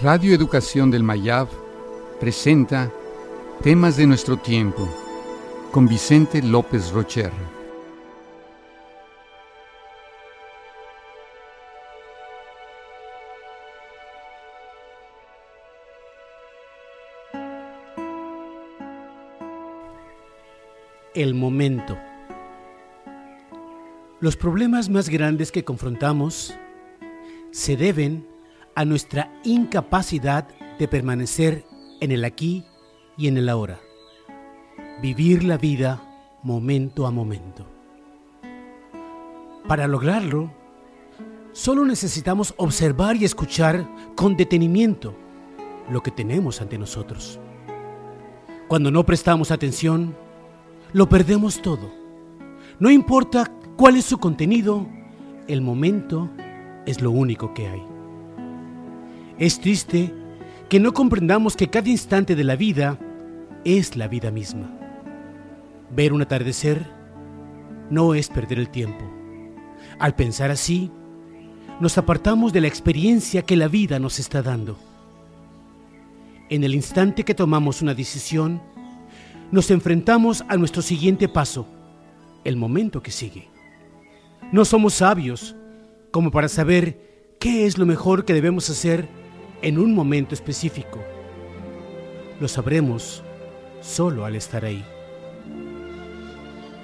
Radio Educación del Mayab presenta Temas de nuestro tiempo con Vicente López Rocher. El momento. Los problemas más grandes que confrontamos se deben a nuestra incapacidad de permanecer en el aquí y en el ahora. Vivir la vida momento a momento. Para lograrlo, solo necesitamos observar y escuchar con detenimiento lo que tenemos ante nosotros. Cuando no prestamos atención, lo perdemos todo. No importa cuál es su contenido, el momento es lo único que hay. Es triste que no comprendamos que cada instante de la vida es la vida misma. Ver un atardecer no es perder el tiempo. Al pensar así, nos apartamos de la experiencia que la vida nos está dando. En el instante que tomamos una decisión, nos enfrentamos a nuestro siguiente paso, el momento que sigue. No somos sabios como para saber qué es lo mejor que debemos hacer en un momento específico. Lo sabremos solo al estar ahí.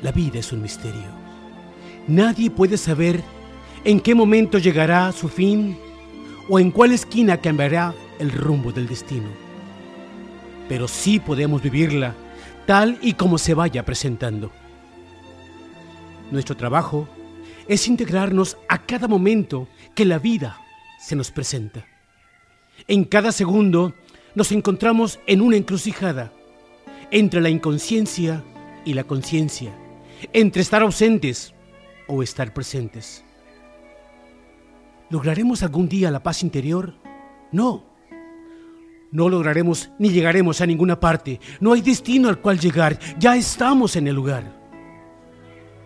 La vida es un misterio. Nadie puede saber en qué momento llegará su fin o en cuál esquina cambiará el rumbo del destino. Pero sí podemos vivirla tal y como se vaya presentando. Nuestro trabajo es integrarnos a cada momento que la vida se nos presenta. En cada segundo nos encontramos en una encrucijada entre la inconsciencia y la conciencia, entre estar ausentes o estar presentes. ¿Lograremos algún día la paz interior? No. No lograremos ni llegaremos a ninguna parte. No hay destino al cual llegar. Ya estamos en el lugar.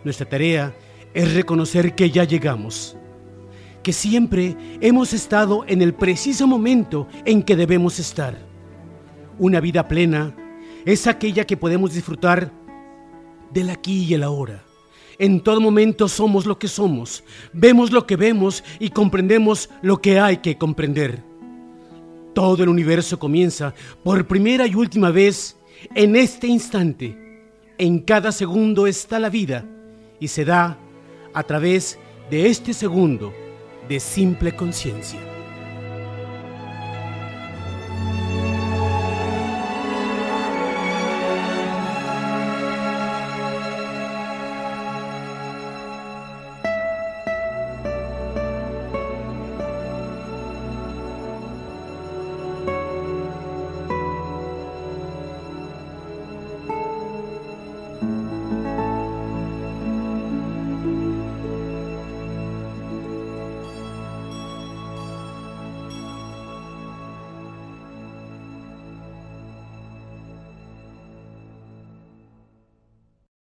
Nuestra tarea es reconocer que ya llegamos que siempre hemos estado en el preciso momento en que debemos estar. Una vida plena es aquella que podemos disfrutar del aquí y el ahora. En todo momento somos lo que somos, vemos lo que vemos y comprendemos lo que hay que comprender. Todo el universo comienza por primera y última vez en este instante. En cada segundo está la vida y se da a través de este segundo de simple conciencia.